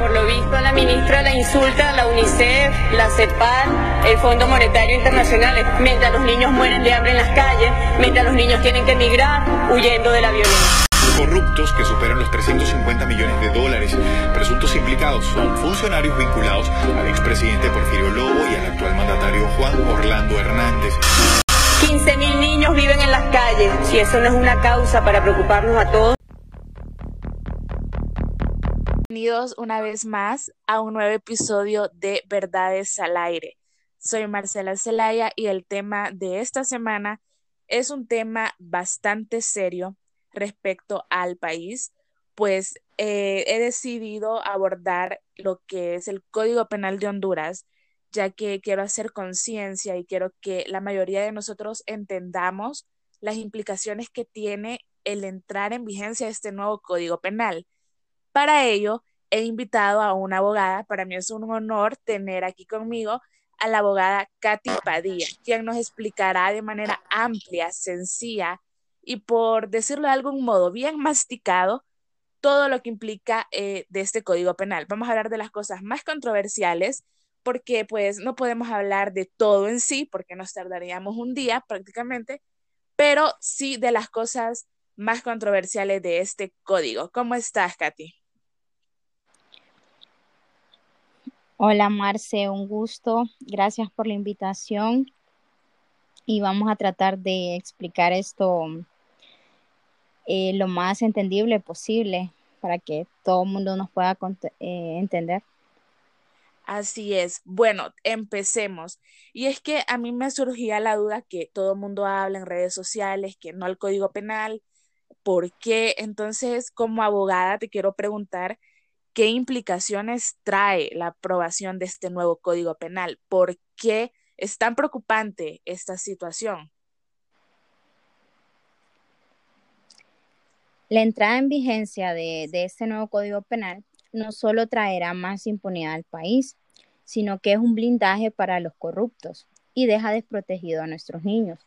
Por lo visto, la ministra la insulta la UNICEF, la CEPAL, el Fondo Monetario Internacional, mientras los niños mueren de hambre en las calles, mientras los niños tienen que emigrar huyendo de la violencia corruptos que superan los 350 millones de dólares. Presuntos implicados son funcionarios vinculados al expresidente Porfirio Lobo y al actual mandatario Juan Orlando Hernández. 15.000 niños viven en las calles. Si eso no es una causa para preocuparnos a todos. Bienvenidos una vez más a un nuevo episodio de Verdades al Aire. Soy Marcela Zelaya y el tema de esta semana es un tema bastante serio respecto al país, pues eh, he decidido abordar lo que es el Código Penal de Honduras, ya que quiero hacer conciencia y quiero que la mayoría de nosotros entendamos las implicaciones que tiene el entrar en vigencia de este nuevo Código Penal. Para ello, he invitado a una abogada, para mí es un honor tener aquí conmigo a la abogada Katy Padilla, quien nos explicará de manera amplia, sencilla y por decirlo de algún modo bien masticado todo lo que implica eh, de este código penal. Vamos a hablar de las cosas más controversiales porque pues no podemos hablar de todo en sí porque nos tardaríamos un día prácticamente, pero sí de las cosas más controversiales de este código. ¿Cómo estás, Katy? Hola, Marce, un gusto. Gracias por la invitación. Y vamos a tratar de explicar esto eh, lo más entendible posible para que todo el mundo nos pueda eh, entender. Así es. Bueno, empecemos. Y es que a mí me surgía la duda que todo el mundo habla en redes sociales, que no al código penal. ¿Por qué? Entonces, como abogada, te quiero preguntar qué implicaciones trae la aprobación de este nuevo código penal. ¿Por qué es tan preocupante esta situación? La entrada en vigencia de, este nuevo Código Penal no solo traerá más impunidad al país, sino que es un blindaje para los corruptos y deja desprotegido a nuestros niños.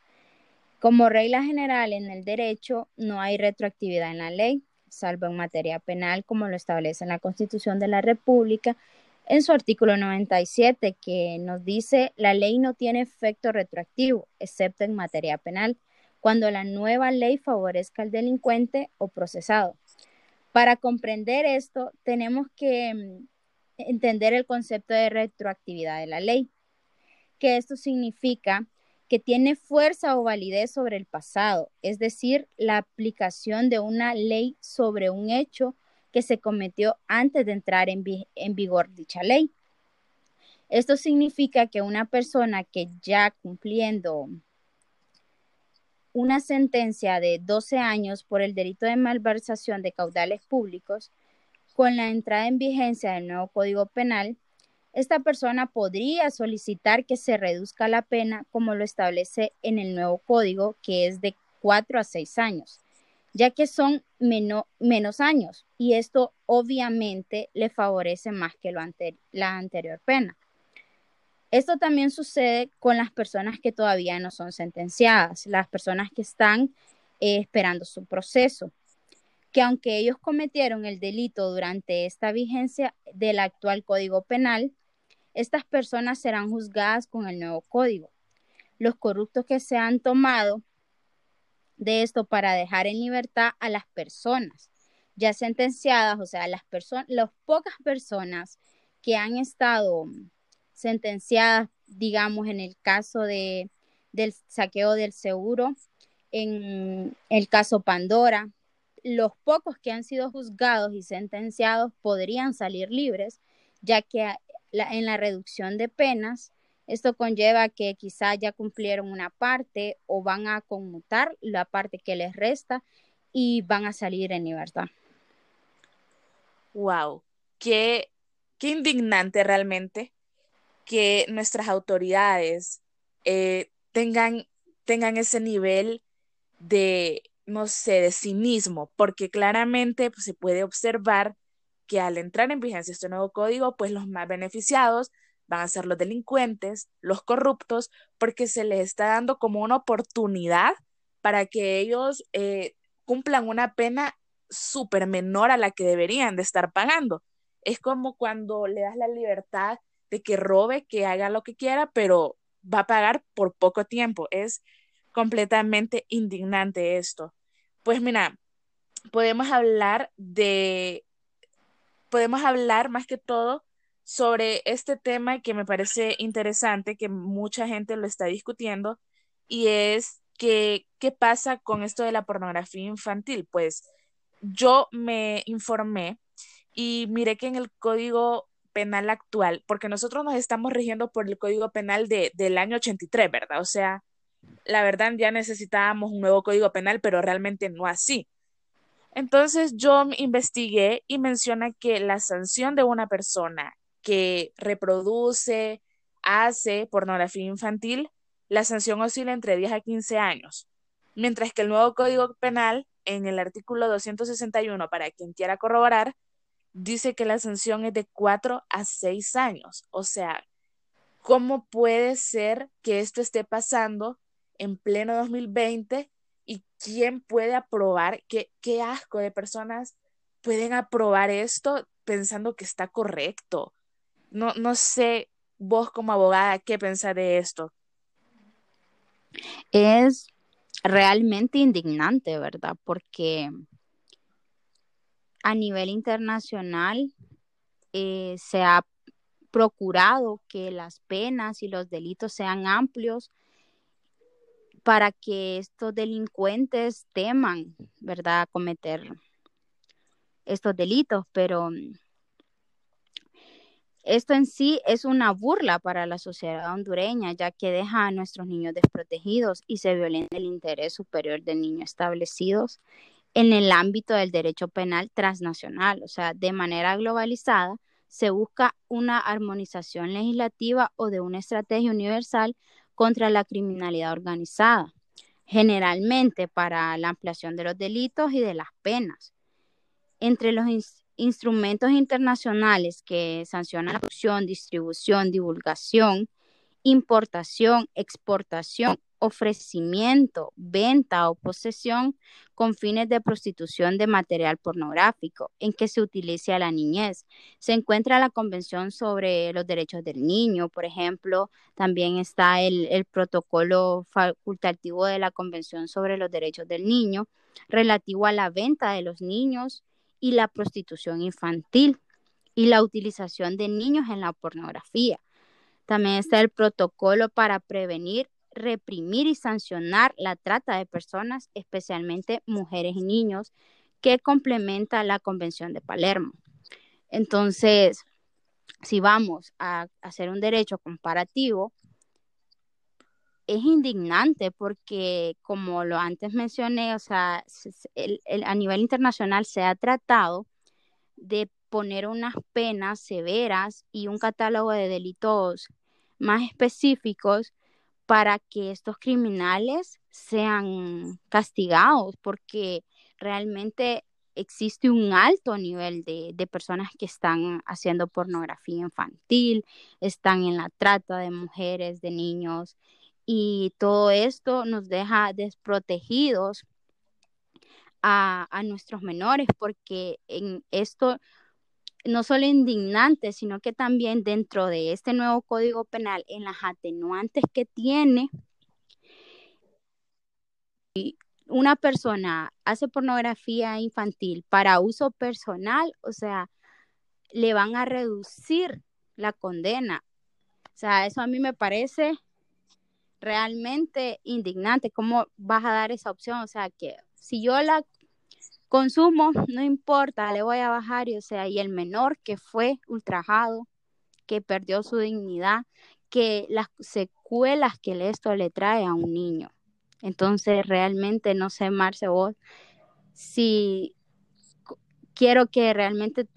Como regla general en el derecho, no hay retroactividad en la ley, salvo en materia penal, como lo establece en la Constitución de la República, en su artículo 97, que nos dice la ley no tiene efecto retroactivo, excepto en materia penal cuando la nueva ley favorezca al delincuente o procesado. Para comprender esto, tenemos que mm, entender el concepto de retroactividad de la ley, que esto significa que tiene fuerza o validez sobre el pasado, es decir, la aplicación de una ley sobre un hecho que se cometió antes de entrar en, en vigor dicha ley. Esto significa que una persona que ya cumpliendo una sentencia de 12 años por el delito de malversación de caudales públicos, con la entrada en vigencia del nuevo Código Penal, esta persona podría solicitar que se reduzca la pena como lo establece en el nuevo código, que es de 4 a 6 años, ya que son menos años y esto obviamente le favorece más que la anterior pena. Esto también sucede con las personas que todavía no son sentenciadas, las personas que están eh, esperando su proceso, que aunque ellos cometieron el delito durante esta vigencia del actual Código Penal, estas personas serán juzgadas con el nuevo código. Los corruptos que se han tomado de esto para dejar en libertad a las personas ya sentenciadas, o sea, las las pocas personas que han estado sentenciadas, digamos, en el caso de, del saqueo del seguro, en el caso Pandora, los pocos que han sido juzgados y sentenciados podrían salir libres, ya que en la reducción de penas, esto conlleva que quizá ya cumplieron una parte o van a conmutar la parte que les resta y van a salir en libertad. Wow, qué, qué indignante realmente que nuestras autoridades eh, tengan, tengan ese nivel de, no sé, de cinismo, porque claramente pues, se puede observar que al entrar en vigencia este nuevo código, pues los más beneficiados van a ser los delincuentes, los corruptos, porque se les está dando como una oportunidad para que ellos eh, cumplan una pena súper menor a la que deberían de estar pagando. Es como cuando le das la libertad de que robe, que haga lo que quiera, pero va a pagar por poco tiempo. Es completamente indignante esto. Pues mira, podemos hablar de, podemos hablar más que todo sobre este tema que me parece interesante, que mucha gente lo está discutiendo, y es que, ¿qué pasa con esto de la pornografía infantil? Pues yo me informé y miré que en el Código Penal actual, porque nosotros nos estamos rigiendo por el Código Penal de, del año 83, ¿verdad? O sea, la verdad ya necesitábamos un nuevo Código Penal, pero realmente no así. Entonces yo investigué y menciona que la sanción de una persona que reproduce, hace pornografía infantil, la sanción oscila entre 10 a 15 años, mientras que el nuevo Código Penal, en el artículo 261, para quien quiera corroborar, dice que la sanción es de 4 a 6 años. O sea, ¿cómo puede ser que esto esté pasando en pleno 2020 y quién puede aprobar, qué, qué asco de personas pueden aprobar esto pensando que está correcto? No, no sé, vos como abogada, ¿qué pensás de esto? Es realmente indignante, ¿verdad? Porque a nivel internacional eh, se ha procurado que las penas y los delitos sean amplios para que estos delincuentes teman, ¿verdad?, cometer estos delitos, pero esto en sí es una burla para la sociedad hondureña, ya que deja a nuestros niños desprotegidos y se violenta el interés superior del niño establecidos en el ámbito del derecho penal transnacional, o sea, de manera globalizada, se busca una armonización legislativa o de una estrategia universal contra la criminalidad organizada, generalmente para la ampliación de los delitos y de las penas. Entre los instrumentos internacionales que sancionan la producción, distribución, divulgación, importación, exportación, ofrecimiento, venta o posesión con fines de prostitución de material pornográfico en que se utilice a la niñez. Se encuentra la Convención sobre los Derechos del Niño, por ejemplo, también está el, el protocolo facultativo de la Convención sobre los Derechos del Niño relativo a la venta de los niños y la prostitución infantil y la utilización de niños en la pornografía. También está el protocolo para prevenir, reprimir y sancionar la trata de personas, especialmente mujeres y niños, que complementa la Convención de Palermo. Entonces, si vamos a hacer un derecho comparativo, es indignante porque, como lo antes mencioné, o sea, a nivel internacional se ha tratado de poner unas penas severas y un catálogo de delitos más específicos para que estos criminales sean castigados, porque realmente existe un alto nivel de, de, personas que están haciendo pornografía infantil, están en la trata de mujeres, de niños, y todo esto nos deja desprotegidos a, nuestros menores porque en esto no solo indignante, sino que también dentro de este nuevo código penal, en las atenuantes que tiene, una persona hace pornografía infantil para uso personal, o sea, le van a reducir la condena. O sea, eso a mí me parece realmente indignante. ¿Cómo vas a dar esa opción? O sea, que si yo la consumo, no importa, le voy a bajar, y, o sea, y el menor que fue ultrajado, que perdió su dignidad, que las secuelas que esto le trae a un niño. Entonces, realmente no sé, Marce, vos, si quiero que realmente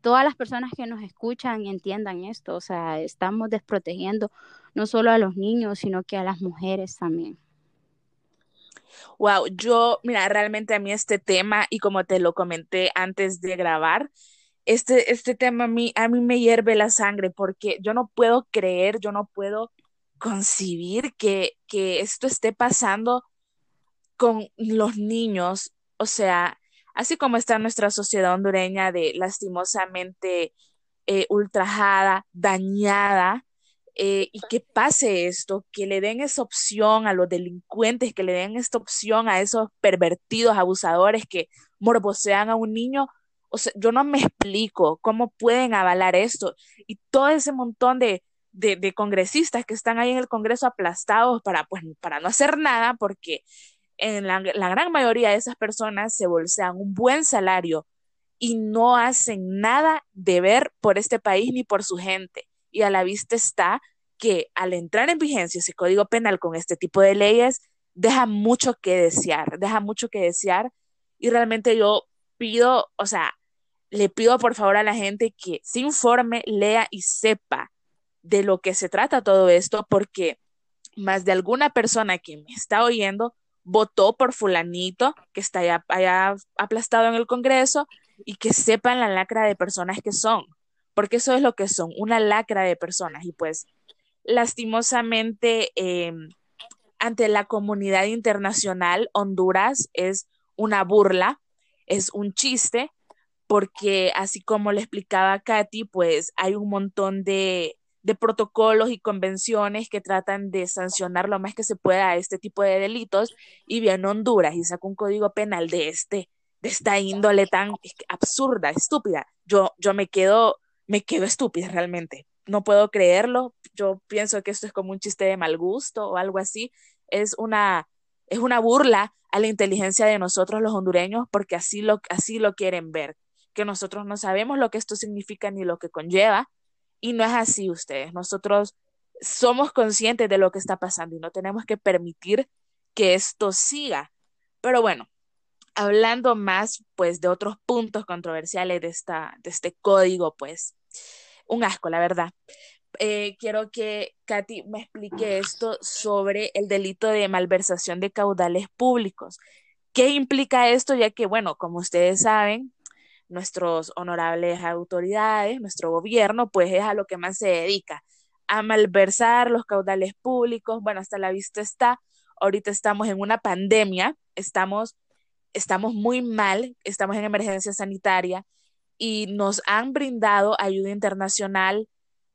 todas las personas que nos escuchan entiendan esto, o sea, estamos desprotegiendo no solo a los niños, sino que a las mujeres también. Wow, yo, mira, realmente a mí este tema, y como te lo comenté antes de grabar, este, este tema a mí, a mí me hierve la sangre porque yo no puedo creer, yo no puedo concebir que, que esto esté pasando con los niños. O sea, así como está nuestra sociedad hondureña de lastimosamente eh, ultrajada, dañada, eh, y que pase esto, que le den esa opción a los delincuentes, que le den esta opción a esos pervertidos, abusadores que morbosean a un niño. O sea, yo no me explico cómo pueden avalar esto. Y todo ese montón de, de, congresistas que están ahí en el Congreso aplastados para, pues, para no hacer nada, porque en la, la gran mayoría de esas personas se bolsean un buen salario y no hacen nada de ver por este país ni por su gente. Y a la vista está que al entrar en vigencia ese código penal con este tipo de leyes, deja mucho que desear, deja mucho que desear. Y realmente yo pido, o sea, le pido por favor a la gente que se informe, lea y sepa de lo que se trata todo esto, porque más de alguna persona que me está oyendo votó por fulanito que está allá aplastado en el Congreso y que sepan la lacra de personas que son, porque eso es lo que son, una lacra de personas. Y pues, lastimosamente, em, ante la comunidad internacional, Honduras es una burla, es un chiste, porque así como le explicaba Katy, pues hay un montón de, de protocolos y convenciones que tratan de sancionar lo más que se pueda a este tipo de delitos y bien Honduras y saca un código penal de este de esta índole tan absurda, estúpida. Yo, yo me quedo, me quedo estúpida realmente. No puedo creerlo. Yo pienso que esto es como un chiste de mal gusto o algo así. Es una, es una burla a la inteligencia de nosotros los hondureños porque así lo, así lo quieren ver. Que nosotros no sabemos lo que esto significa ni lo que conlleva. Y no es así ustedes. Nosotros somos conscientes de lo que está pasando y no tenemos que permitir que esto siga. Pero bueno, hablando más pues de otros puntos controversiales de, esta, de este código, pues un asco, la verdad. Eh, quiero que Katy me explique esto sobre el delito de malversación de caudales públicos. ¿Qué implica esto? Ya que, bueno, como ustedes saben, nuestros honorables autoridades, nuestro gobierno, pues es a lo que más se dedica, a malversar los caudales públicos. Bueno, hasta la vista está, ahorita estamos en una pandemia, estamos estamos muy mal, estamos en emergencia sanitaria y nos han brindado ayuda internacional,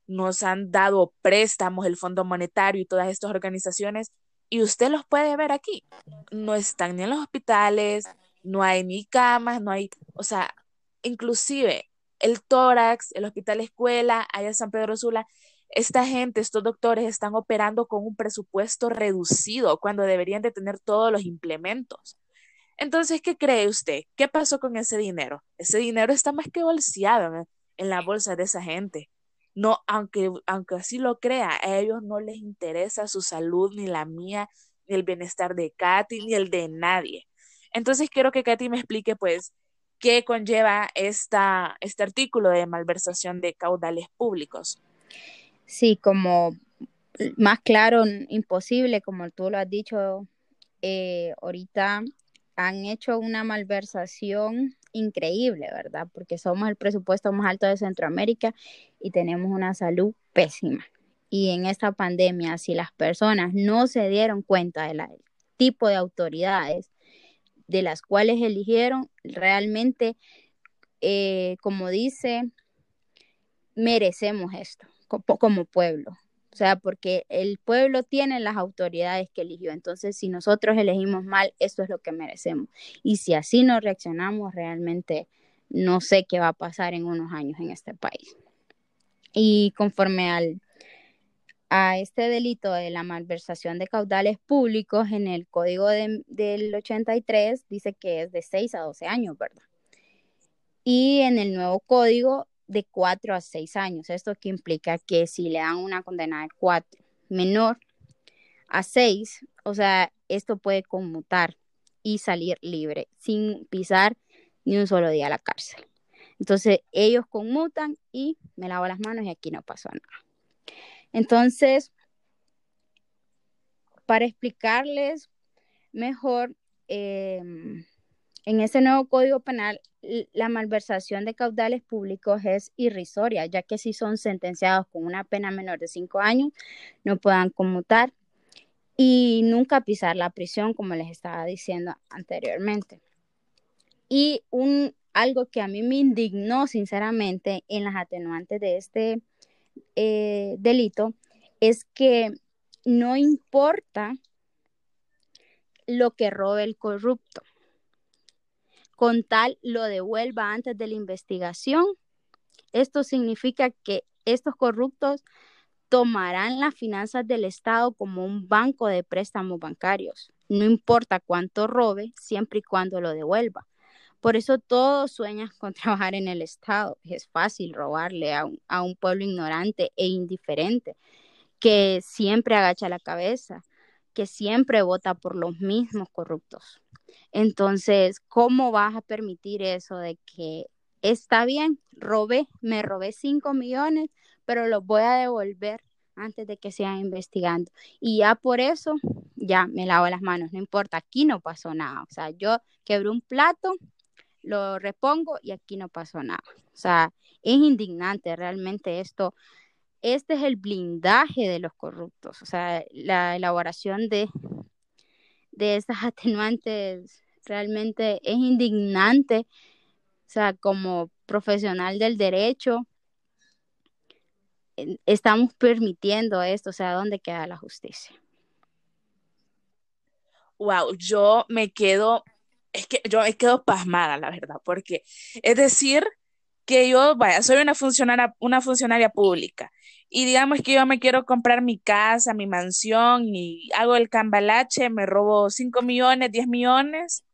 nos han dado préstamos, el Fondo Monetario y todas estas organizaciones, y usted los puede ver aquí. No están ni en los hospitales, no hay ni camas, no hay, o sea, inclusive el tórax, el hospital escuela, allá en San Pedro Sula, esta gente, estos doctores están operando con un presupuesto reducido cuando deberían de tener todos los implementos. Entonces, ¿qué cree usted? ¿Qué pasó con ese dinero? Ese dinero está más que bolseado en, la bolsa de esa gente. No, aunque, aunque así lo crea, a ellos no les interesa su salud, ni la mía, ni el bienestar de Katy, ni el de nadie. Entonces, quiero que Katy me explique, pues, qué conlleva esta, este artículo de malversación de caudales públicos. Sí, como más claro, imposible, como tú lo has dicho eh, ahorita, han hecho una malversación increíble, ¿verdad? Porque somos el presupuesto más alto de Centroamérica y tenemos una salud pésima. Y en esta pandemia, si las personas no se dieron cuenta del tipo de autoridades de las cuales eligieron, realmente, eh, como dice, merecemos esto como pueblo. O sea, porque el pueblo tiene las autoridades que eligió. Entonces, si nosotros elegimos mal, eso es lo que merecemos. Y si así no reaccionamos, realmente no sé qué va a pasar en unos años en este país. Y conforme al, a este delito de la malversación de caudales públicos, en el código del 83 dice que es de 6 a 12 años, ¿verdad? Y en el nuevo código de 4 a 6 años. Esto que implica que si le dan una condena de 4 menor a 6, o sea, esto puede conmutar y salir libre sin pisar ni un solo día la cárcel. Entonces, ellos conmutan y me lavo las manos y aquí no pasó nada. Entonces, para explicarles mejor, eh, en ese nuevo Código Penal, la malversación de caudales públicos es irrisoria, ya que si son sentenciados con una pena menor de cinco años, no puedan conmutar y nunca pisar la prisión, como les estaba diciendo anteriormente. Y un algo que a mí me indignó sinceramente en las atenuantes de este eh, delito es que no importa lo que robe el corrupto, con tal lo devuelva antes de la investigación. Esto significa que estos corruptos tomarán las finanzas del Estado como un banco de préstamos bancarios. No importa cuánto robe, siempre y cuando lo devuelva. Por eso todos sueñan con trabajar en el Estado. Es fácil robarle a un, a un pueblo ignorante e indiferente que siempre agacha la cabeza, que siempre vota por los mismos corruptos. Entonces, ¿cómo vas a permitir eso de que está bien, robé, me robé 5 millones, pero los voy a devolver antes de que sigan investigando? Y ya por eso, ya me lavo las manos, no importa, aquí no pasó nada. O sea, yo quebré un plato, lo repongo y aquí no pasó nada. O sea, es indignante realmente esto. Este es el blindaje de los corruptos, o sea, la elaboración de, de estas atenuantes realmente es indignante. O sea, como profesional del derecho, estamos permitiendo esto, o sea, ¿dónde queda la justicia? Wow, yo me quedo es que yo me quedo pasmada, la verdad, porque es decir que yo, vaya, soy una funcionaria, una funcionaria pública y digamos que yo me quiero comprar mi casa, mi mansión y hago el cambalache, me robo 5 millones, 10 millones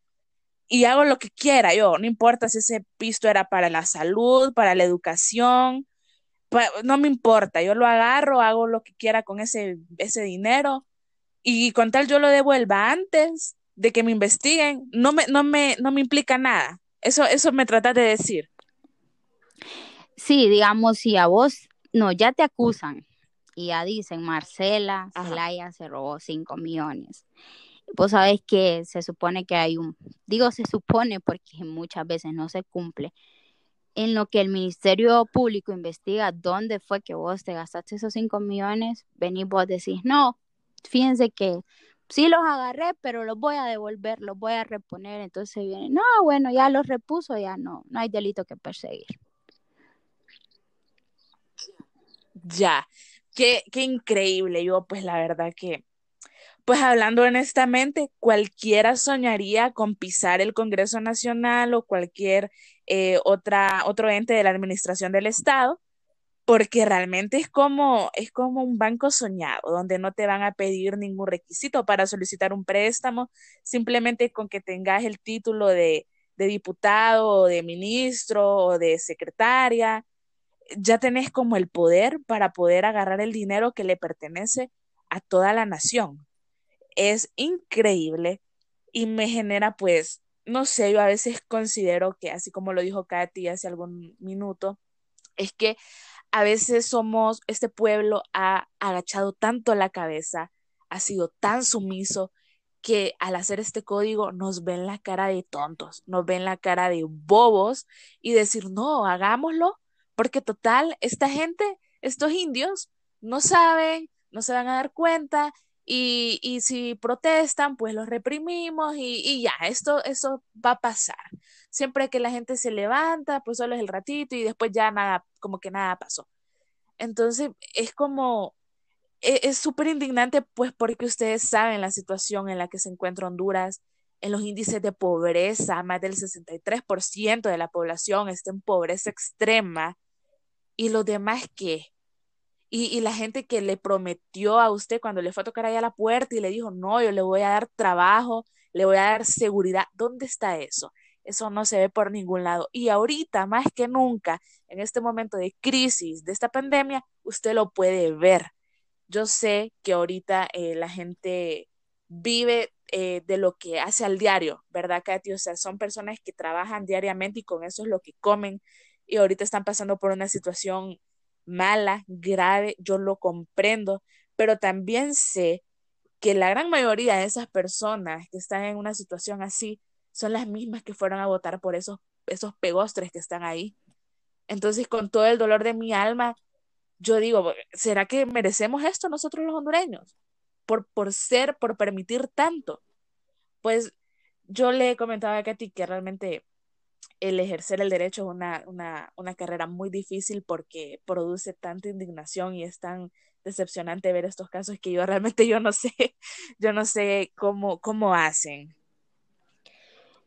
y hago lo que quiera yo, no importa si ese pisto era para la salud, para la educación, no me importa, yo lo agarro, hago lo que quiera con ese, ese dinero y con tal yo lo devuelva antes, de que me investiguen, no me, no me, no me implica nada. Eso, eso me tratas de decir. Sí, digamos, si a vos, no, ya te acusan y ya dicen, Marcela Zelaya se robó 5 millones. Vos sabés que se supone que hay un, digo se supone porque muchas veces no se cumple, en lo que el Ministerio Público investiga dónde fue que vos te gastaste esos 5 millones, venís vos decís, no, fíjense que sí los agarré, pero los voy a devolver, los voy a reponer. Entonces viene, no, bueno, ya los repuso, ya no, no hay delito que perseguir. Ya, qué, qué increíble. Yo, pues la verdad que, pues hablando honestamente, cualquiera soñaría con pisar el Congreso Nacional o cualquier eh, otra, otro ente de la administración del Estado porque realmente es como, es como un banco soñado, donde no te van a pedir ningún requisito para solicitar un préstamo, simplemente con que tengas el título de, de diputado o de ministro o de secretaria, ya tenés como el poder para poder agarrar el dinero que le pertenece a toda la nación. Es increíble y me genera pues, no sé, yo a veces considero que, así como lo dijo Katy hace algún minuto, es que a veces somos, este pueblo ha agachado tanto la cabeza, ha sido tan sumiso, que al hacer este código nos ven la cara de tontos, nos ven la cara de bobos y decir, no, hagámoslo, porque total, esta gente, estos indios, no saben, no se van a dar cuenta y, y si protestan, pues los reprimimos y, y ya, esto, eso va a pasar siempre que la gente se levanta, pues solo es el ratito y después ya nada, como que nada pasó. Entonces es como, e, es súper indignante pues porque ustedes saben la situación en la que se encuentra Honduras, en los índices de pobreza, más del 63% de la población está en pobreza extrema y los demás qué. Y, la gente que le prometió a usted cuando le fue a tocar ahí a la puerta y le dijo, no, yo le voy a dar trabajo, le voy a dar seguridad, ¿dónde está eso? Eso no se ve por ningún lado. Y ahorita, más que nunca, en este momento de crisis, de esta pandemia, usted lo puede ver. Yo sé que ahorita eh, la gente vive eh, de lo que hace al diario, ¿verdad, Katy? O sea, son personas que trabajan diariamente y con eso es lo que comen y ahorita están pasando por una situación mala, grave, yo lo comprendo, pero también sé que la gran mayoría de esas personas que están en una situación así son las mismas que fueron a votar por esos, esos pegostres que están ahí. Entonces, con todo el dolor de mi alma, yo digo, ¿será que merecemos esto nosotros los hondureños? Por, por ser, por permitir tanto. Pues yo le comentaba a Katy que realmente el ejercer el derecho es una, una, una, carrera muy difícil porque produce tanta indignación y es tan decepcionante ver estos casos que yo realmente yo no sé, yo no sé cómo, cómo hacen.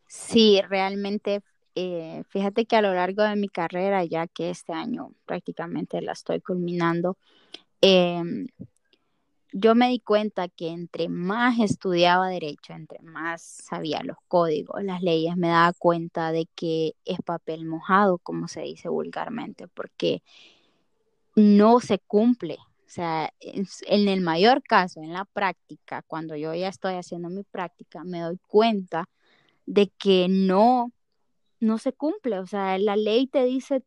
Sí, realmente, eh, fíjate que a lo largo de mi carrera, ya que este año prácticamente la estoy culminando, eh, yo me di cuenta que entre más estudiaba derecho, entre más sabía los códigos, las leyes, me daba cuenta de que es papel mojado, como se dice vulgarmente, porque no se cumple. O sea, en el mayor caso, en la práctica, cuando yo ya estoy haciendo mi práctica, me doy cuenta de que no, no se cumple. O sea, la ley te dice,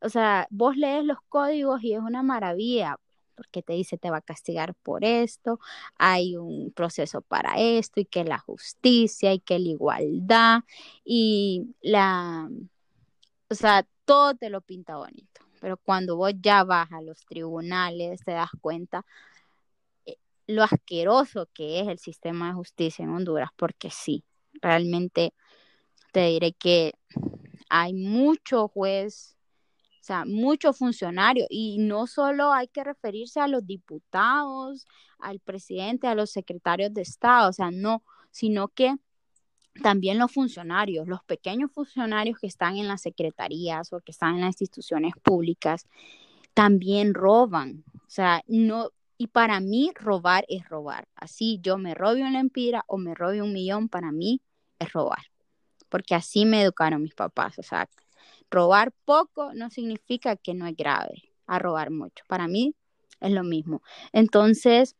o sea, vos lees los códigos y es una maravilla, porque te dice te va a castigar por esto, hay un proceso para esto y que la justicia y que la igualdad y la, o sea, todo te lo pinta bonito, pero cuando vos ya vas a los tribunales te das cuenta eh, lo asqueroso que es el sistema de justicia en Honduras, porque sí, realmente te diré que hay mucho juez sea, muchos funcionarios y no solo hay que referirse a los diputados, al presidente, a los secretarios de Estado, o sea, no, sino que también los funcionarios, los pequeños funcionarios que están en las secretarías o que están en las instituciones públicas, también roban. O sea, no, y para mí robar es robar. Así yo me robe una empira o me robe un millón, para mí es robar. Porque así me educaron mis papás. O sea, robar poco no significa que no es grave a robar mucho. Para mí es lo mismo. Entonces,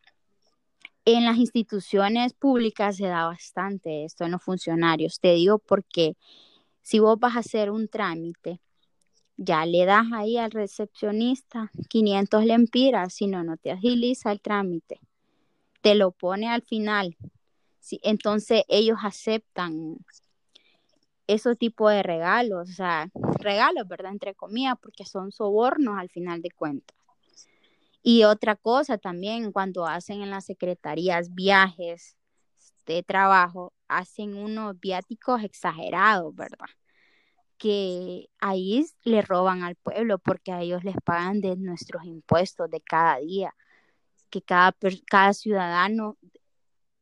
en las instituciones públicas se da bastante esto, en los funcionarios. Te digo porque si vos vas a hacer un trámite, ya le das ahí al recepcionista 500 lempiras, si no, no te agiliza el trámite. Te lo pone al final. entonces ellos aceptan esos tipos de regalos, o sea, regalos, ¿verdad? Entre comillas, porque son sobornos al final de cuentas. Y otra cosa también, cuando hacen en las secretarías viajes de trabajo, hacen unos viáticos exagerados, ¿verdad? Que ahí le roban al pueblo porque a ellos les pagan de nuestros impuestos de cada día, que cada, cada ciudadano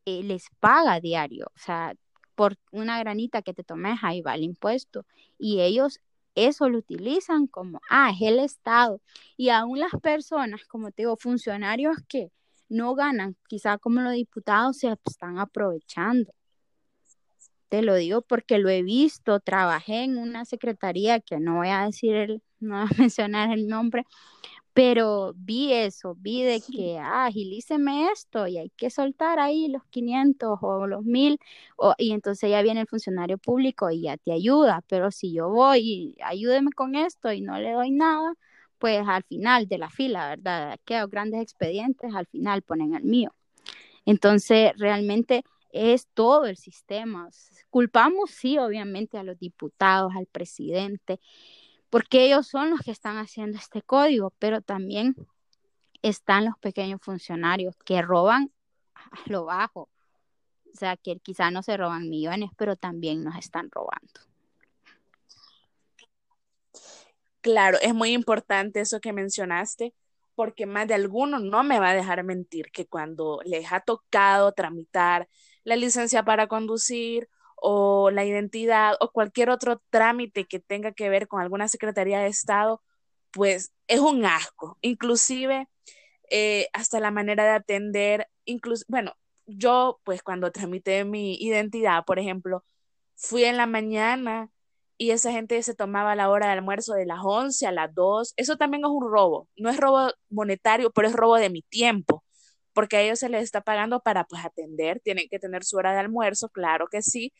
eh, les paga diario. O sea, por una granita que te tomes, ahí va el impuesto. Y ellos eso lo utilizan como, ah, es el Estado. Y aún las personas, como te digo, funcionarios que no ganan, quizá como los diputados, se están aprovechando. Te lo digo porque lo he visto, trabajé en una secretaría que no voy a decir, el, no voy a mencionar el nombre, pero vi eso, vi de que, ah, agilíceme esto y hay que soltar ahí los 500 o los 1000 y entonces ya viene el funcionario público y ya te ayuda, pero si yo voy y ayúdeme con esto y no le doy nada, pues al final de la fila, ¿verdad? Quedo grandes expedientes, al final ponen el mío. Entonces, realmente es todo el sistema. Culpamos, sí, obviamente, a los diputados, al presidente, porque ellos son los que están haciendo este código, pero también están los pequeños funcionarios que roban a lo bajo. O sea, que quizá no se roban millones, pero también nos están robando. Claro, es muy importante eso que mencionaste, porque más de alguno no me va a dejar mentir que cuando les ha tocado tramitar la licencia para conducir o la identidad o cualquier otro trámite que tenga que ver con alguna Secretaría de Estado, pues es un asco. Inclusive eh, hasta la manera de atender, incluso, bueno, yo pues cuando tramité mi identidad, por ejemplo, fui en la mañana y esa gente se tomaba la hora de almuerzo de las 11 a las 2. Eso también es un robo. No es robo monetario, pero es robo de mi tiempo, porque a ellos se les está pagando para pues atender, tienen que tener su hora de almuerzo, claro que sí,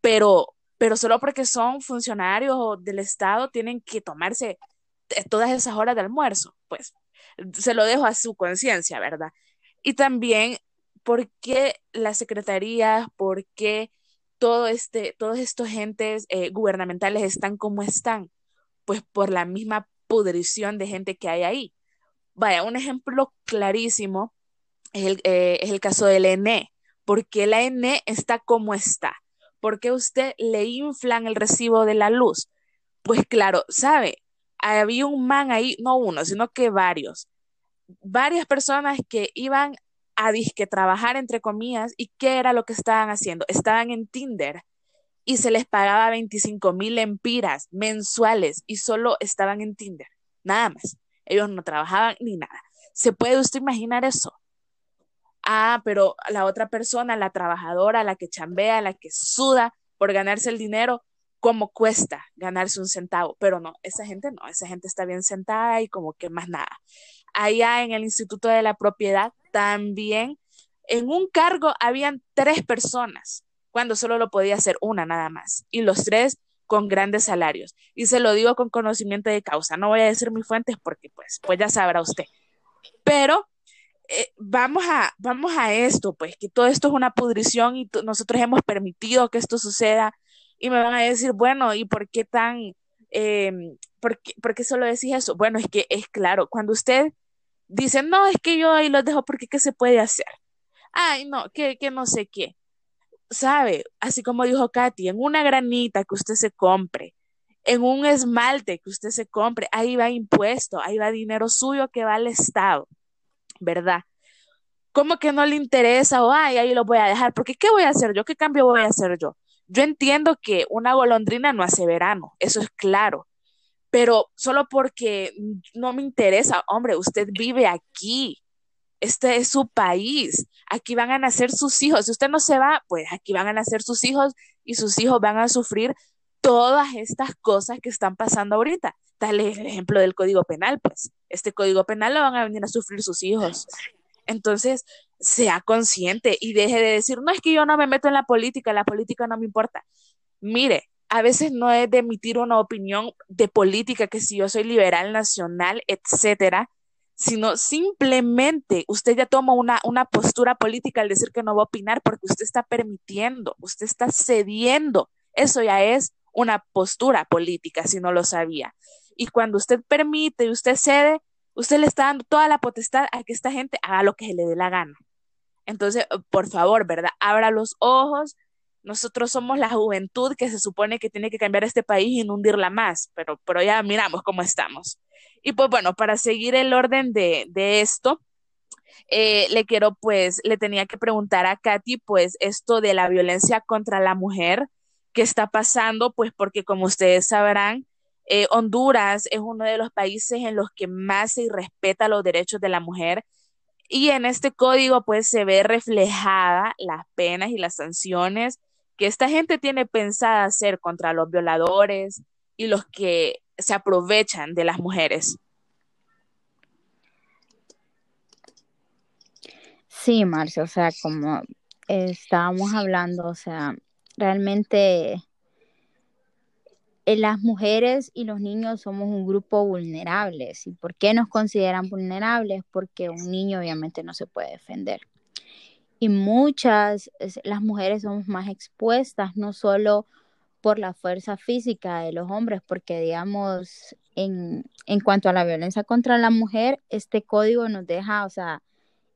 pero, pero solo porque son funcionarios del Estado tienen que tomarse todas esas horas de almuerzo, pues se lo dejo a su conciencia, ¿verdad? Y también, ¿por qué las secretarías, por qué todo este, todos estos entes eh, gubernamentales están como están? Pues por la misma pudrición de gente que hay ahí. Vaya, un ejemplo clarísimo es el, eh, es el caso del ENE. ¿Por qué la ENE está como está? ¿por qué usted le inflan el recibo de la luz? Pues claro, sabe, había un man ahí, no uno, sino que varios, varias personas que iban a disque trabajar entre comillas y qué era lo que estaban haciendo. Estaban en Tinder y se les pagaba 25 mil empiras mensuales y solo estaban en Tinder, nada más. Ellos no trabajaban ni nada. ¿Se puede usted imaginar eso? Ah, pero la otra persona, la trabajadora, la que chambea, la que suda por ganarse el dinero, ¿cómo cuesta ganarse un centavo? Pero no, esa gente no, esa gente está bien sentada y como que más nada. Allá en el Instituto de la Propiedad también, en un cargo habían tres personas, cuando solo lo podía hacer una nada más, y los tres con grandes salarios. Y se lo digo con conocimiento de causa. No voy a decir mis fuentes porque pues, pues ya sabrá usted. Pero eh, vamos, a, vamos a esto, pues, que todo esto es una pudrición y nosotros hemos permitido que esto suceda y me van a decir, bueno, ¿y por qué tan, em, por, qué, por, qué, solo decís eso? Bueno, es que es claro, cuando usted dice, no, es que yo ahí los dejo porque ¿qué se puede hacer? Ay, no, que, que no sé qué. ¿Sabe? Así como dijo Katy, en una granita que usted se compre, en un esmalte que usted se compre, ahí va impuesto, ahí va dinero suyo que va al Estado. ¿Verdad? ¿Cómo que no le interesa? O, ay, ahí lo voy a dejar, porque ¿qué voy a hacer yo? ¿Qué cambio voy a hacer yo? Yo entiendo que una golondrina no hace verano, eso es claro, pero solo porque no me interesa, hombre, usted vive aquí, este es su país, aquí van a nacer sus hijos, si usted no se va, pues aquí van a nacer sus hijos y sus hijos van a sufrir todas estas cosas que están pasando ahorita. Tal es el ejemplo del Código Penal, pues este Código Penal lo van a venir a sufrir sus hijos. Entonces, sea consciente y deje de decir, no es que yo no me meto en la política, la política no me importa. Mire, a veces no es de emitir una opinión de política, que si yo soy liberal nacional, etcétera, sino simplemente usted ya toma una, una postura política al decir que no va a opinar porque usted está permitiendo, usted está cediendo. Eso ya es una postura política, si no lo sabía. Y cuando usted permite y usted cede, usted le está dando toda la potestad a que esta gente haga lo que se le dé la gana. Entonces, por favor, ¿verdad? Abra los ojos. Nosotros somos la juventud que se supone que tiene que cambiar este país y no más, pero, pero ya miramos cómo estamos. Y pues bueno, para seguir el orden de, de esto, eh, le quiero pues, le tenía que preguntar a Katy pues esto de la violencia contra la mujer que está pasando, pues porque como ustedes sabrán, eh, Honduras es uno de los países en los que más se respeta los derechos de la mujer y en este código pues se ve reflejada las penas y las sanciones que esta gente tiene pensada hacer contra los violadores y los que se aprovechan de las mujeres. Sí, Marcia, o sea, como estábamos hablando, o sea, realmente las mujeres y los niños somos un grupo vulnerable. ¿Y por qué nos consideran vulnerables? Porque un niño obviamente no se puede defender. Y muchas, las mujeres somos más expuestas, no solo por la fuerza física de los hombres, porque digamos, en, en cuanto a la violencia contra la mujer, este código nos deja, o sea,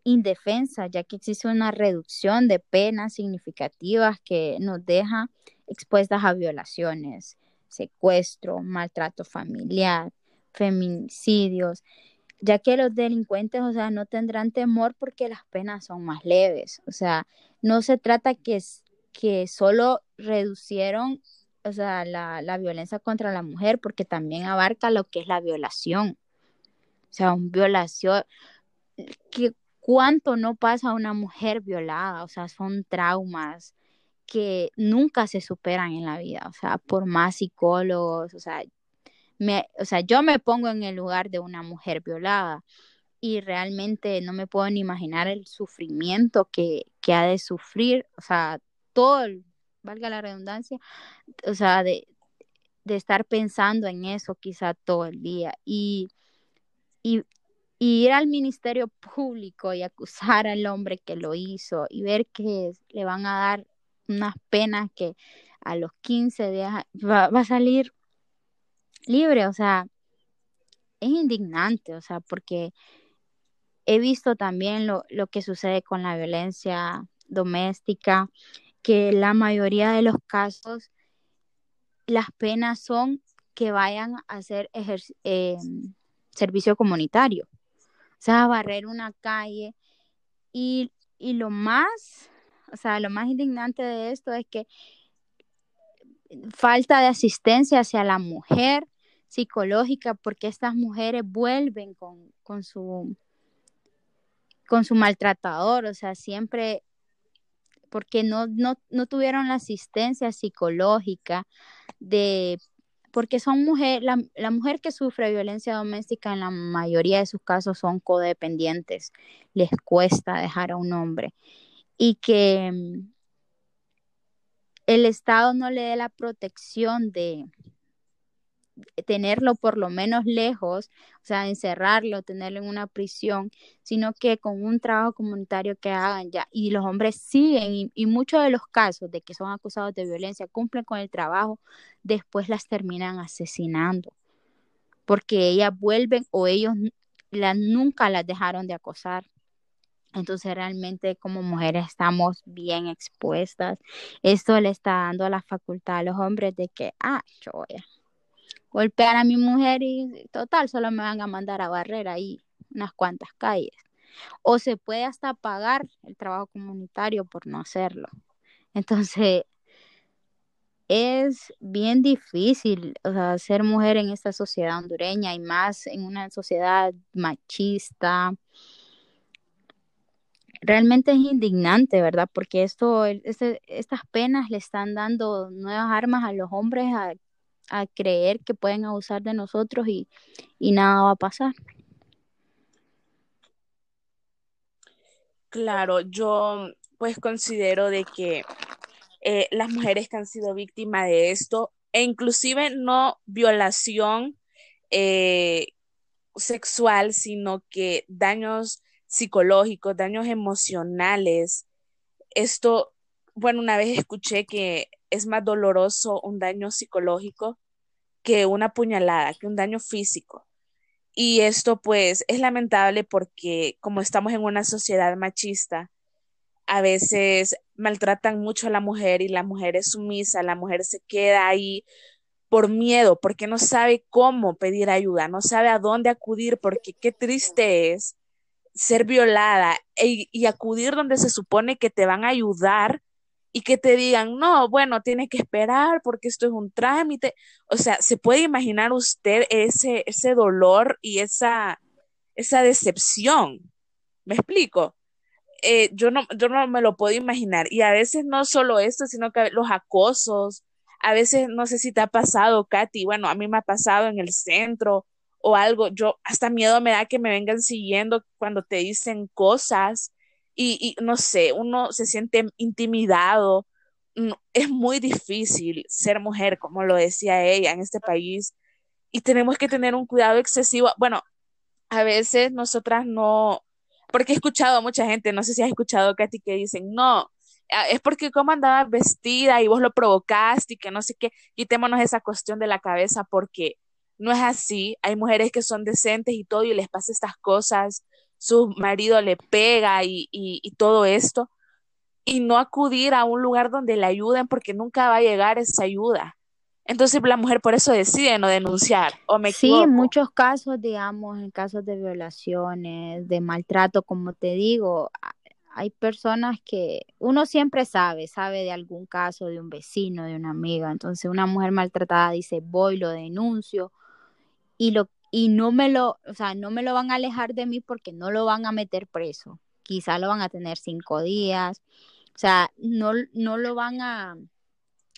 indefensa, ya que existe una reducción de penas significativas que nos deja expuestas a violaciones, secuestro, maltrato familiar, feminicidios, ya que los delincuentes, o sea, no tendrán temor porque las penas son más leves. O sea, no se trata que, que solo reducieron, o sea, la, la violencia contra la mujer, porque también abarca lo que es la violación. O sea, un violación, que cuánto no pasa a una mujer violada, o sea, son traumas que nunca se superan en la vida, o sea, por más psicólogos, o sea, me, o sea, yo me pongo en el lugar de una mujer violada y realmente no me puedo ni imaginar el sufrimiento que, que ha de sufrir, o sea, todo, valga la redundancia, o sea, de, de estar pensando en eso quizá todo el día y, y, y ir al Ministerio Público y acusar al hombre que lo hizo y ver que le van a dar unas penas que a los 15 días va, a salir libre, o sea, es indignante, o sea, porque he visto también lo, lo que sucede con la violencia doméstica que la mayoría de los casos las penas son que vayan a hacer eh, servicio comunitario, o sea, barrer una calle. Y, y lo más, o sea, lo más indignante de esto es que falta de asistencia hacia la mujer psicológica, porque estas mujeres vuelven con, con su con su maltratador, o sea, siempre porque no, no, no tuvieron la asistencia psicológica de porque son mujeres, la, la, mujer que sufre violencia doméstica en la mayoría de sus casos son codependientes, les cuesta dejar a un hombre y que mm, el Estado no le dé la protección de, tenerlo por lo menos lejos, o sea, encerrarlo, tenerlo en una prisión, sino que con un trabajo comunitario que hagan ya. Y los hombres siguen, y, muchos de los casos de que son acusados de violencia cumplen con el trabajo, después las terminan asesinando, porque ellas vuelven o ellos nunca las dejaron de acosar. Entonces realmente como mujeres estamos bien expuestas. Esto le está dando la facultad a los hombres de que, ah, yo voy a golpear a mi mujer y total, solo me van a mandar a barrer ahí unas cuantas calles. O se puede hasta pagar el trabajo comunitario por no hacerlo. Entonces, es bien difícil ser mujer en esta sociedad hondureña y más en una sociedad machista. Realmente es indignante, ¿verdad? Porque esto, este, estas penas le están dando nuevas armas a los hombres a creer que pueden abusar de nosotros y, nada va a pasar. Claro, yo pues considero de que eh, las mujeres que han sido víctimas de esto, e inclusive no violación eh, sexual, sino que daños psicológicos, daños emocionales, esto, bueno, una vez escuché que es más doloroso un daño psicológico que una puñalada, que un daño físico. Y esto pues es lamentable porque como estamos en una sociedad machista, a veces maltratan mucho a la mujer y la mujer es sumisa, la mujer se queda ahí por miedo, porque no sabe cómo pedir ayuda, no sabe a dónde acudir, porque qué triste es ser violada e, y acudir donde se supone que te van a ayudar y que te digan, no, bueno, tiene que esperar porque esto es un trámite. O sea, ¿se puede imaginar usted ese, ese dolor y esa, esa decepción? ¿Me explico? Eh, yo, no, yo no me lo puedo imaginar. Y a veces no solo esto, sino que los acosos, a veces no sé si te ha pasado, Katy, bueno, a mí me ha pasado en el centro o algo, yo hasta miedo me da que me vengan siguiendo cuando te dicen cosas y, no sé, uno se siente intimidado. Es muy difícil ser mujer, como lo decía ella, en este país y tenemos que tener un cuidado excesivo. Bueno, a veces nosotras no, porque he escuchado a mucha gente, no sé si has escuchado, Katy, que dicen, no, es porque cómo andabas vestida y vos lo provocaste y que no sé qué, quitémonos esa cuestión de la cabeza porque no es así. Hay mujeres que son decentes y todo y les pasa estas cosas su marido le pega y, y, todo esto, y no acudir a un lugar donde le ayuden porque nunca va a llegar esa ayuda. Entonces la mujer por eso decide no denunciar, o me Sí, en muchos casos, digamos, en casos de violaciones, de maltrato, como te digo, hay personas que uno siempre sabe, sabe de algún caso de un vecino, de una amiga. Entonces una mujer maltratada dice, voy, lo denuncio. Y lo y no me lo, o sea, no me lo van a alejar de mí porque no lo van a meter preso. Quizá lo van a tener cinco días. O sea, no, no lo van a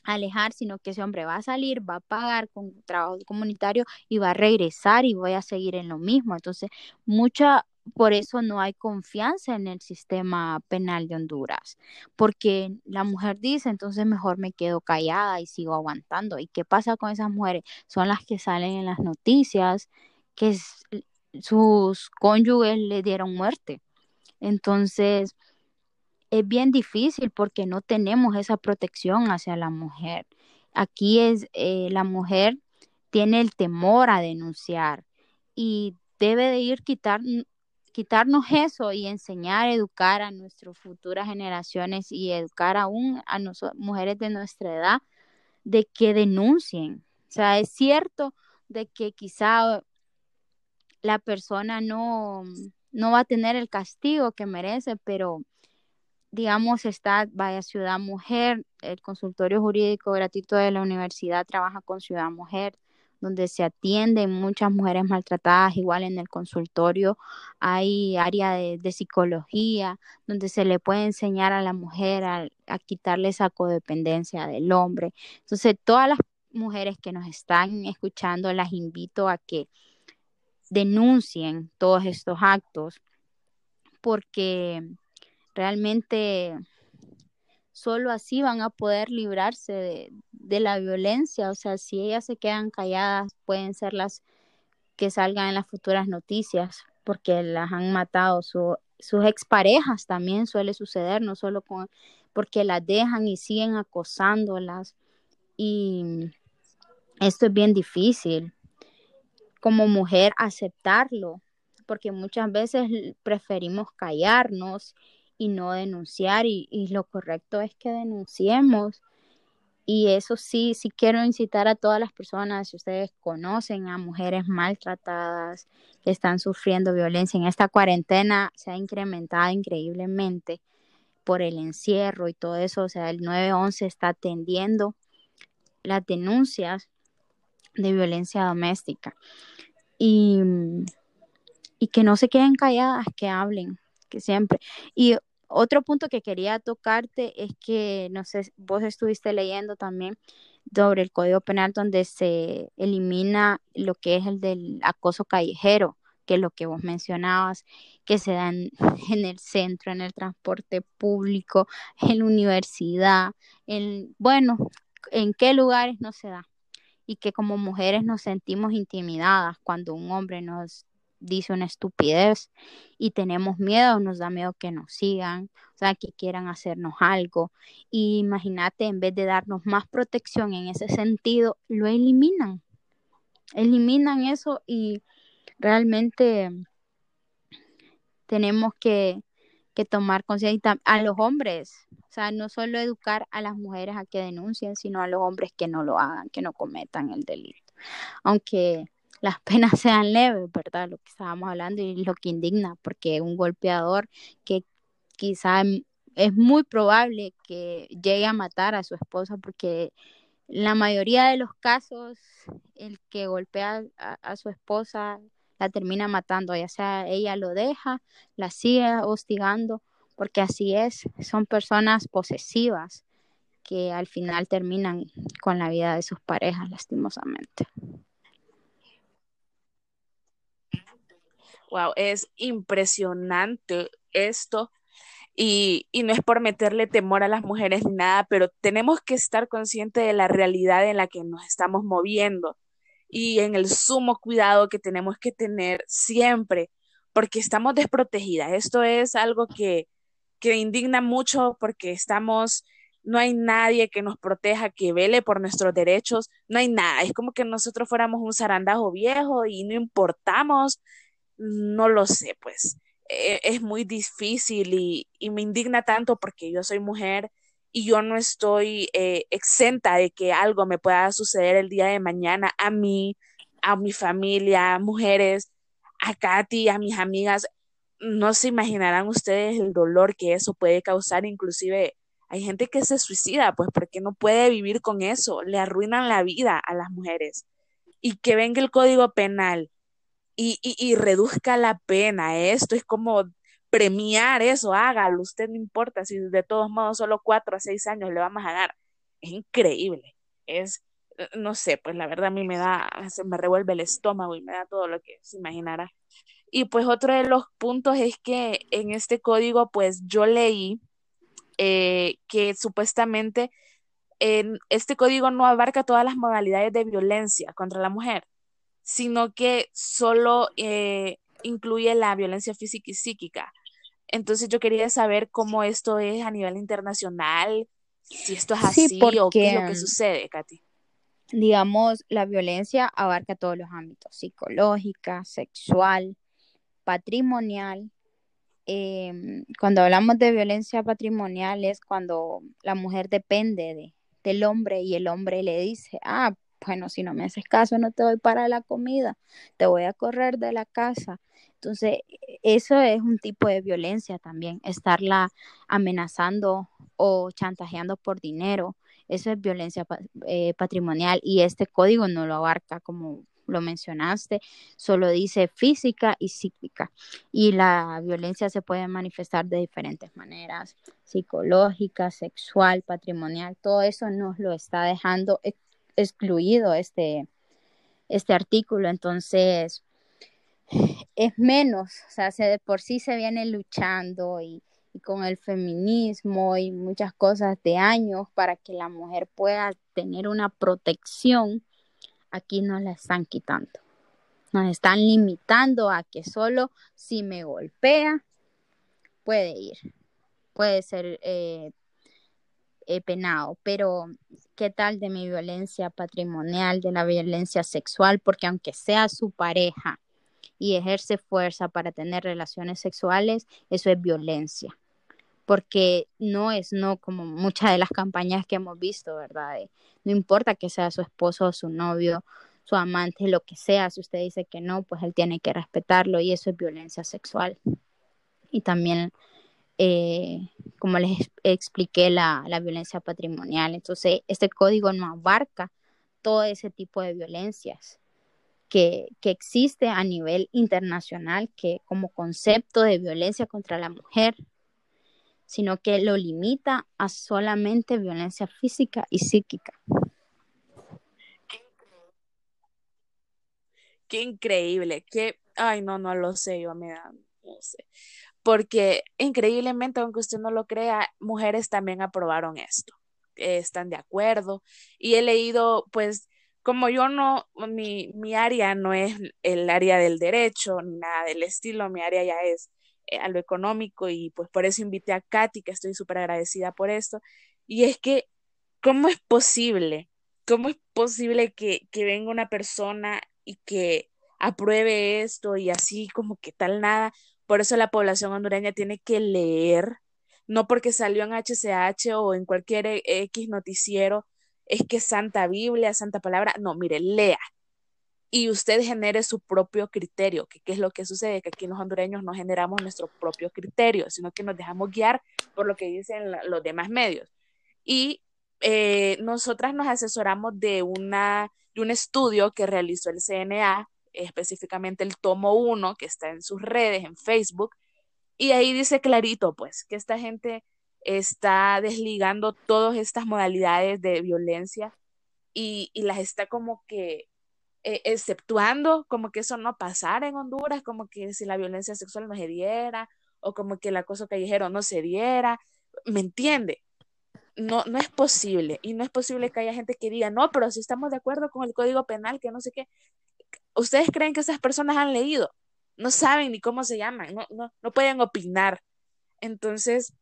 alejar, sino que ese hombre va a salir, va a pagar con trabajo comunitario y va a regresar y voy a seguir en lo mismo. Entonces, mucha, por eso no hay confianza en el sistema penal de Honduras, porque la mujer dice, entonces mejor me quedo callada y sigo aguantando. ¿Y qué pasa con esas mujeres? Son las que salen en las noticias que sus cónyuges le dieron muerte. Entonces, es bien difícil porque no tenemos esa protección hacia la mujer. Aquí es eh, la mujer tiene el temor a denunciar y debe de ir quitar, quitarnos eso y enseñar, educar a nuestras futuras generaciones y educar aún a mujeres de nuestra edad de que denuncien. O sea, es cierto de que quizá la persona no, no va a tener el castigo que merece, pero digamos, está vaya Ciudad Mujer, el consultorio jurídico gratuito de la universidad trabaja con Ciudad Mujer, donde se atienden muchas mujeres maltratadas, igual en el consultorio hay área de, psicología, donde se le puede enseñar a la mujer a, a quitarle esa codependencia del hombre. Entonces, todas las mujeres que nos están escuchando, las invito a que denuncien todos estos actos, porque realmente solo así van a poder librarse de, la violencia. O sea, si ellas se quedan calladas, pueden ser las que salgan en las futuras noticias porque las han matado. sus exparejas también suele suceder, no solo con, porque las dejan y siguen acosándolas. Y esto es bien difícil como mujer aceptarlo, porque muchas veces preferimos callarnos y no denunciar y, lo correcto es que denunciemos. Y eso sí, sí quiero incitar a todas las personas, si ustedes conocen a mujeres maltratadas que están sufriendo violencia en esta cuarentena, se ha incrementado increíblemente por el encierro y todo eso. O sea, el 911 está atendiendo las denuncias de violencia doméstica. Y, y que no se queden calladas, que hablen, que siempre. Y otro punto que quería tocarte es que, no sé, vos estuviste leyendo también sobre el Código Penal donde se elimina lo que es el del acoso callejero, que es lo que vos mencionabas, que se da en, el centro, en el transporte público, en la universidad, en, bueno, en qué lugares no se da. Y que como mujeres nos sentimos intimidadas cuando un hombre nos dice una estupidez y tenemos miedo, nos da miedo que nos sigan, o sea, que quieran hacernos algo. Y imagínate, en vez de darnos más protección en ese sentido, lo eliminan. Eliminan eso y realmente tenemos que, que tomar conciencia a los hombres, o sea, no solo educar a las mujeres a que denuncien, sino a los hombres que no lo hagan, que no cometan el delito. Aunque las penas sean leves, ¿verdad? Lo que estábamos hablando y lo que indigna, porque un golpeador que quizá es muy probable que llegue a matar a su esposa, porque la mayoría de los casos, el que golpea a, su esposa la termina matando, ya sea ella lo deja, la sigue hostigando, porque así es, son personas posesivas que al final terminan con la vida de sus parejas, lastimosamente. Wow, es impresionante esto. Y, y, no es por meterle temor a las mujeres ni nada, pero tenemos que estar conscientes de la realidad en la que nos estamos moviendo y en el sumo cuidado que tenemos que tener siempre, porque estamos desprotegidas. Esto es algo que, que indigna mucho porque estamos, no hay nadie que nos proteja, que vele por nuestros derechos, no hay nada. Es como que nosotros fuéramos un zarandajo viejo y no importamos no lo sé, pues e, es muy difícil y, me indigna tanto porque yo soy mujer y yo no estoy eh, exenta de que algo me pueda suceder el día de mañana a mí, a mi familia, a mujeres, a Katy, a mis amigas. No se imaginarán ustedes el dolor que eso puede causar, inclusive hay gente que se suicida, pues porque no puede vivir con eso, le arruinan la vida a las mujeres. Y que venga el código penal y, y, reduzca la pena. Esto es como premiar eso, hágalo, usted no importa si de todos modos solo cuatro a seis años le vamos a dar. Es increíble, es, eh, no sé, pues la verdad a mí me da, se me revuelve el estómago y me da todo lo que se imaginará. Y pues otro de los puntos es que en este código, pues yo leí eh, que supuestamente en este código no abarca todas las modalidades de violencia contra la mujer sino que solo eh, incluye la violencia física y psíquica. Entonces yo quería saber cómo esto es a nivel internacional, si esto es así o qué es lo que sucede, Katy. Digamos, la violencia abarca todos los ámbitos, psicológica, sexual, patrimonial. Em, cuando hablamos de violencia patrimonial es cuando la mujer depende de, del hombre y el hombre le dice, ah, bueno, si no me haces caso no te doy para la comida, te voy a correr de la casa. Entonces, eso es un tipo de violencia también, estarla amenazando o chantajeando por dinero. Eso es violencia eh, patrimonial y este código no lo abarca como lo mencionaste, solo dice física y psíquica. Y la violencia se puede manifestar de diferentes maneras, psicológica, sexual, patrimonial, todo eso nos lo está dejando excluido este, este artículo. Entonces, es menos, o sea, se, de por sí se viene luchando y, con el feminismo y muchas cosas de años para que la mujer pueda tener una protección, aquí nos la están quitando. Nos están limitando a que solo si me golpea puede ir, puede ser eh, eh, penado, pero ¿qué tal de mi violencia patrimonial, de la violencia sexual? Porque aunque sea su pareja y ejerce fuerza para tener relaciones sexuales, eso es violencia. Porque no es no como muchas de las campañas que hemos visto, ¿verdad? no importa que sea su esposo o su novio, su amante, lo que sea, si usted dice que no, pues él tiene que respetarlo y eso es violencia sexual. Y también eh, como les expliqué, la, violencia patrimonial. Entonces, este código no abarca todo ese tipo de violencias que, que, existe a nivel internacional, que como concepto de violencia contra la mujer, sino que lo limita a solamente violencia física y psíquica. Qué increíble, qué, ay, no, no lo sé, yo me da, no sé porque increíblemente, aunque usted no lo crea, mujeres también aprobaron esto, están de acuerdo. Y he leído, pues, como yo no, mi, mi área no es el área del derecho ni nada del estilo, mi área ya es eh, a lo económico y pues por eso invité a Katy, que estoy súper agradecida por esto. Y es que, ¿cómo es posible? ¿Cómo es posible que, que venga una persona y que apruebe esto y así como que tal nada? Por eso la población hondureña tiene que leer, no porque salió en HCH o en cualquier e, X noticiero, es que Santa Biblia, Santa Palabra, no, mire, lea. Y usted genere su propio criterio, que qué es lo que sucede, que aquí los hondureños no generamos nuestro propio criterio, sino que nos dejamos guiar por lo que dicen los demás medios. Y eh, nosotras nos asesoramos de, una, de un estudio que realizó el CNA específicamente el tomo 1 que está en sus redes, en Facebook, y ahí dice clarito, pues, que esta gente está desligando todas estas modalidades de violencia y, las está como que eh, exceptuando, como que eso no pasara en Honduras, como que si la violencia sexual no se diera, o como que el acoso callejero no se diera, ¿me entiende? No, no es posible, y no es posible que haya gente que diga, no, pero si estamos de acuerdo con el Código Penal, que no sé qué, ¿Ustedes creen que esas personas han leído? No saben ni cómo se llaman, no, no, no pueden opinar. Entonces,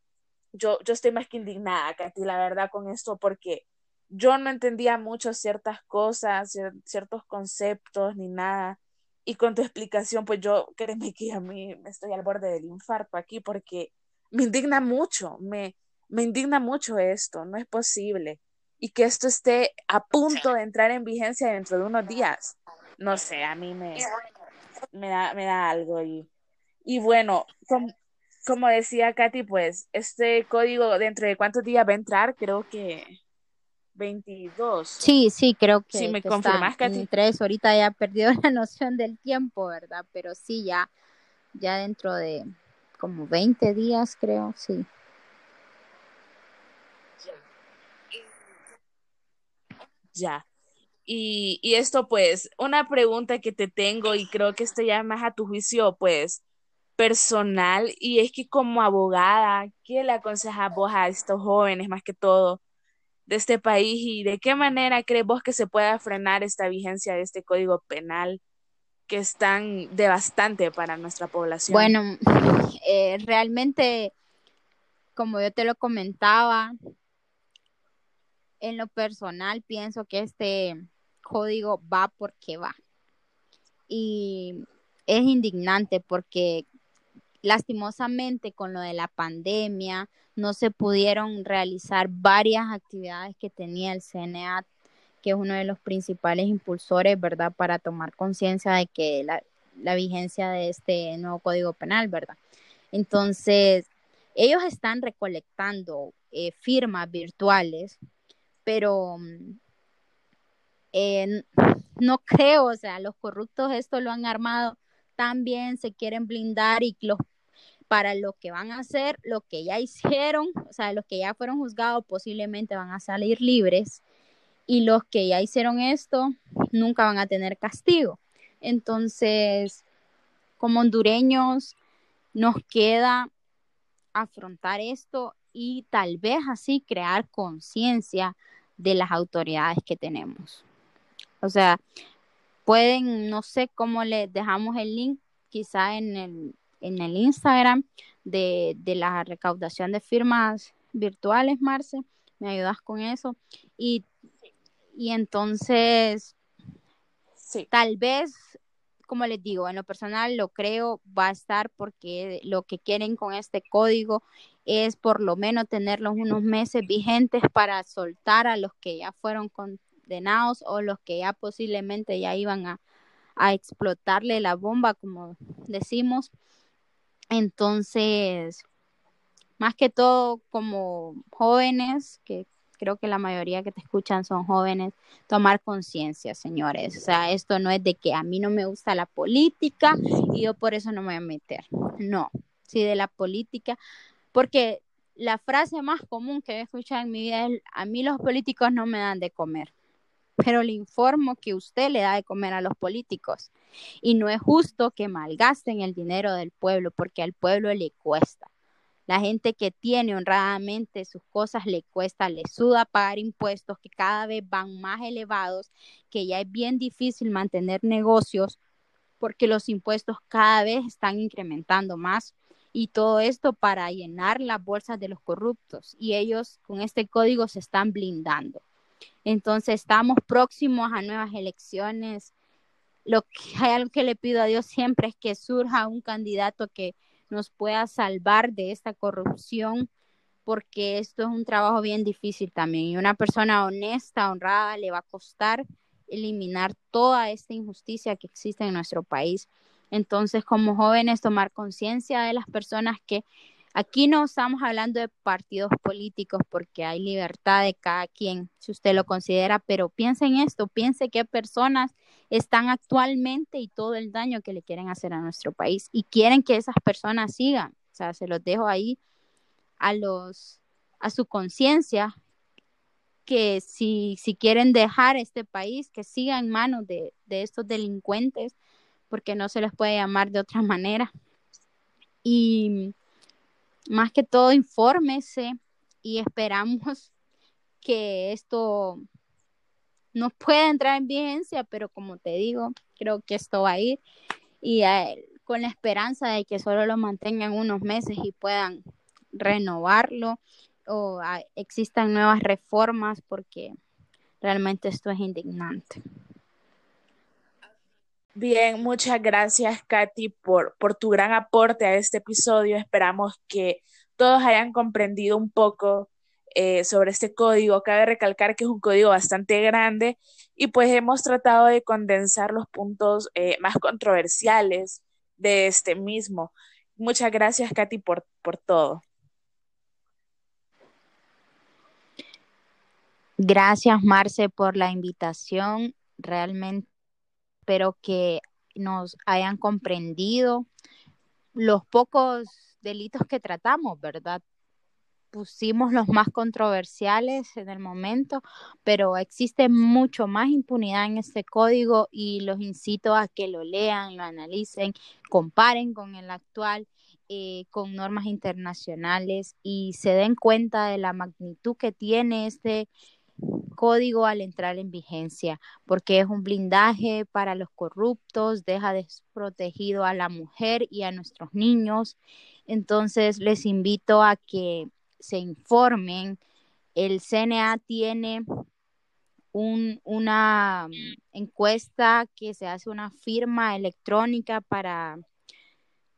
yo, yo estoy más que indignada, Katy, la verdad, con esto, porque yo no entendía mucho ciertas cosas, ciertos conceptos, ni nada. Y con tu explicación, pues yo, créeme que a mí me estoy al borde del infarto aquí, porque me indigna mucho, me, me indigna mucho esto, no es posible. Y que esto esté a punto de entrar en vigencia dentro de unos días no sé, a mí me, me, da, me da algo. Y, y bueno, como, decía Katy, pues este código dentro de cuántos días va a entrar, creo que 22. Sí, sí, creo que. Sí, me confirmas, Katy. Tres, ahorita ya perdido la noción del tiempo, ¿verdad? Pero sí, ya, ya dentro de como 20 días, creo, sí. Ya. Y, y esto, pues, una pregunta que te tengo y creo que esto ya más a tu juicio, pues, personal, y es que como abogada, ¿qué le aconsejas vos a estos jóvenes, más que todo, de este país y de qué manera crees vos que se pueda frenar esta vigencia de este código penal que es tan devastante para nuestra población? Bueno, eh, realmente, como yo te lo comentaba, en lo personal pienso que este código va porque va. Y es indignante porque lastimosamente con lo de la pandemia no se pudieron realizar varias actividades que tenía el CNA, que es uno de los principales impulsores, ¿verdad?, para tomar conciencia de que la, la vigencia de este nuevo código penal, ¿verdad? Entonces, ellos están recolectando eh, firmas virtuales, pero no creo, o sea, los corruptos esto lo han armado tan bien, se quieren blindar y los para lo que van a hacer, lo que ya hicieron, o sea, los que ya fueron juzgados posiblemente van a salir libres y los que ya hicieron esto nunca van a tener castigo. Entonces, como hondureños, nos queda afrontar esto y tal vez así crear conciencia de las autoridades que tenemos. O sea, pueden, no sé cómo le dejamos el link, quizá en el, en el Instagram de, de la recaudación de firmas virtuales, Marce, me ayudas con eso. Y, y entonces, sí. tal vez como les digo, en lo personal lo creo va a estar porque lo que quieren con este código es por lo menos tenerlos unos meses vigentes para soltar a los que ya fueron condenados o los que ya posiblemente ya iban a, a explotarle la bomba, como decimos. Entonces, más que todo como jóvenes que creo que la mayoría que te escuchan son jóvenes, tomar conciencia, señores. O sea, esto no es de que a mí no me gusta la política y yo por eso no me voy a meter. No, sí de la política, porque la frase más común que he escuchado en mi vida es, a mí los políticos no me dan de comer, pero le informo que usted le da de comer a los políticos. Y no es justo que malgasten el dinero del pueblo, porque al pueblo le cuesta. La gente que tiene honradamente sus cosas le cuesta, le suda pagar impuestos que cada vez van más elevados, que ya es bien difícil mantener negocios porque los impuestos cada vez están incrementando más y todo esto para llenar las bolsas de los corruptos y ellos con este código se están blindando. Entonces estamos próximos a nuevas elecciones. Lo que hay algo que le pido a Dios siempre es que surja un candidato que nos pueda salvar de esta corrupción, porque esto es un trabajo bien difícil también. Y una persona honesta, honrada, le va a costar eliminar toda esta injusticia que existe en nuestro país. Entonces, como jóvenes, tomar conciencia de las personas que Aquí no estamos hablando de partidos políticos porque hay libertad de cada quien, si usted lo considera, pero piense en esto, piense qué personas están actualmente y todo el daño que le quieren hacer a nuestro país y quieren que esas personas sigan. O sea, se los dejo ahí a los a su conciencia que si, si quieren dejar este país, que siga en manos de, de estos delincuentes, porque no se les puede llamar de otra manera. Y más que todo infórmese y esperamos que esto no pueda entrar en vigencia, pero como te digo, creo que esto va a ir y eh, con la esperanza de que solo lo mantengan unos meses y puedan renovarlo o ah, existan nuevas reformas porque realmente esto es indignante. Bien, muchas gracias, Katy, por, por tu gran aporte a este episodio. Esperamos que todos hayan comprendido un poco eh, sobre este código. Cabe recalcar que es un código bastante grande y pues hemos tratado de condensar los puntos eh, más controversiales de este mismo. Muchas gracias, Katy, por, por todo. Gracias, Marce, por la invitación. Realmente espero que nos hayan comprendido los pocos delitos que tratamos, ¿verdad? Pusimos los más controversiales en el momento, pero existe mucho más impunidad en este código y los incito a que lo lean, lo analicen, comparen con el actual, eh, con normas internacionales y se den cuenta de la magnitud que tiene este código al entrar en vigencia, porque es un blindaje para los corruptos, deja desprotegido a la mujer y a nuestros niños. Entonces, les invito a que se informen. El CNA tiene una mm, encuesta que se hace una firma electrónica para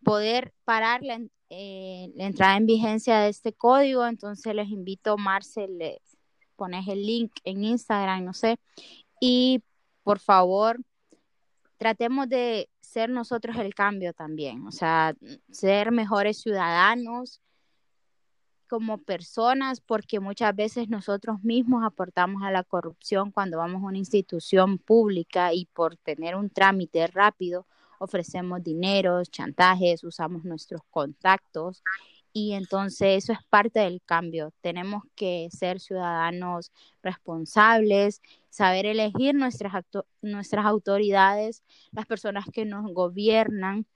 poder parar la, eh, entrada en vigencia de este código. Entonces les invito, Marcel, pones el link en Instagram, no sé. Y por favor, tratemos de ser nosotros el cambio también, o sea, ser mejores ciudadanos como personas, porque muchas veces nosotros mismos aportamos a la corrupción cuando vamos a una institución pública y por tener un trámite rápido ofrecemos dinero, chantajes, usamos nuestros contactos y entonces eso es parte del cambio. Tenemos que ser ciudadanos responsables, saber elegir nuestras, nuestras autoridades, las personas que nos gobiernan.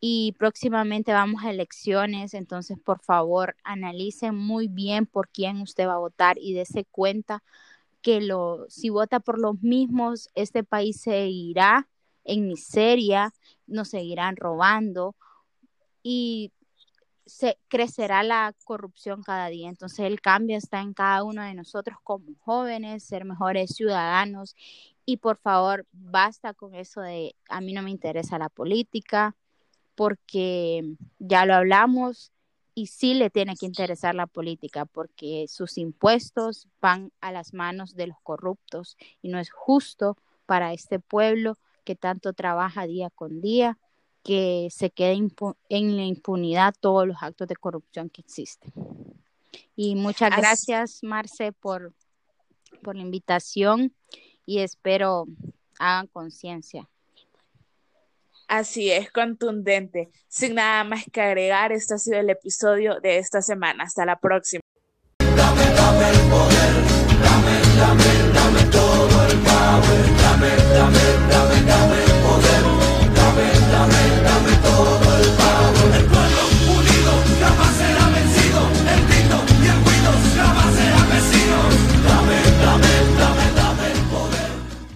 Y próximamente vamos a elecciones, entonces por favor analicen muy bien por quién usted va a votar y dése cuenta que lo, si vota por los mismos, este país se irá en miseria, nos seguirán robando y se crecerá la corrupción cada día. Entonces el cambio está en cada uno de nosotros como jóvenes, ser mejores ciudadanos y por favor, basta con eso de a mí no me interesa la política porque ya lo hablamos y sí le tiene que interesar la política porque sus impuestos van a las manos de los corruptos y no es justo para este pueblo que tanto trabaja día con día que se quede en la impunidad todos los actos de corrupción que existen. Y muchas gracias, Marce, por, por la invitación y espero hagan conciencia. Así es, contundente. Sin nada más que agregar, este ha sido el episodio de esta semana. Hasta la próxima. Dame, dame el poder, dame, dame, dame todo el power, dame, dame.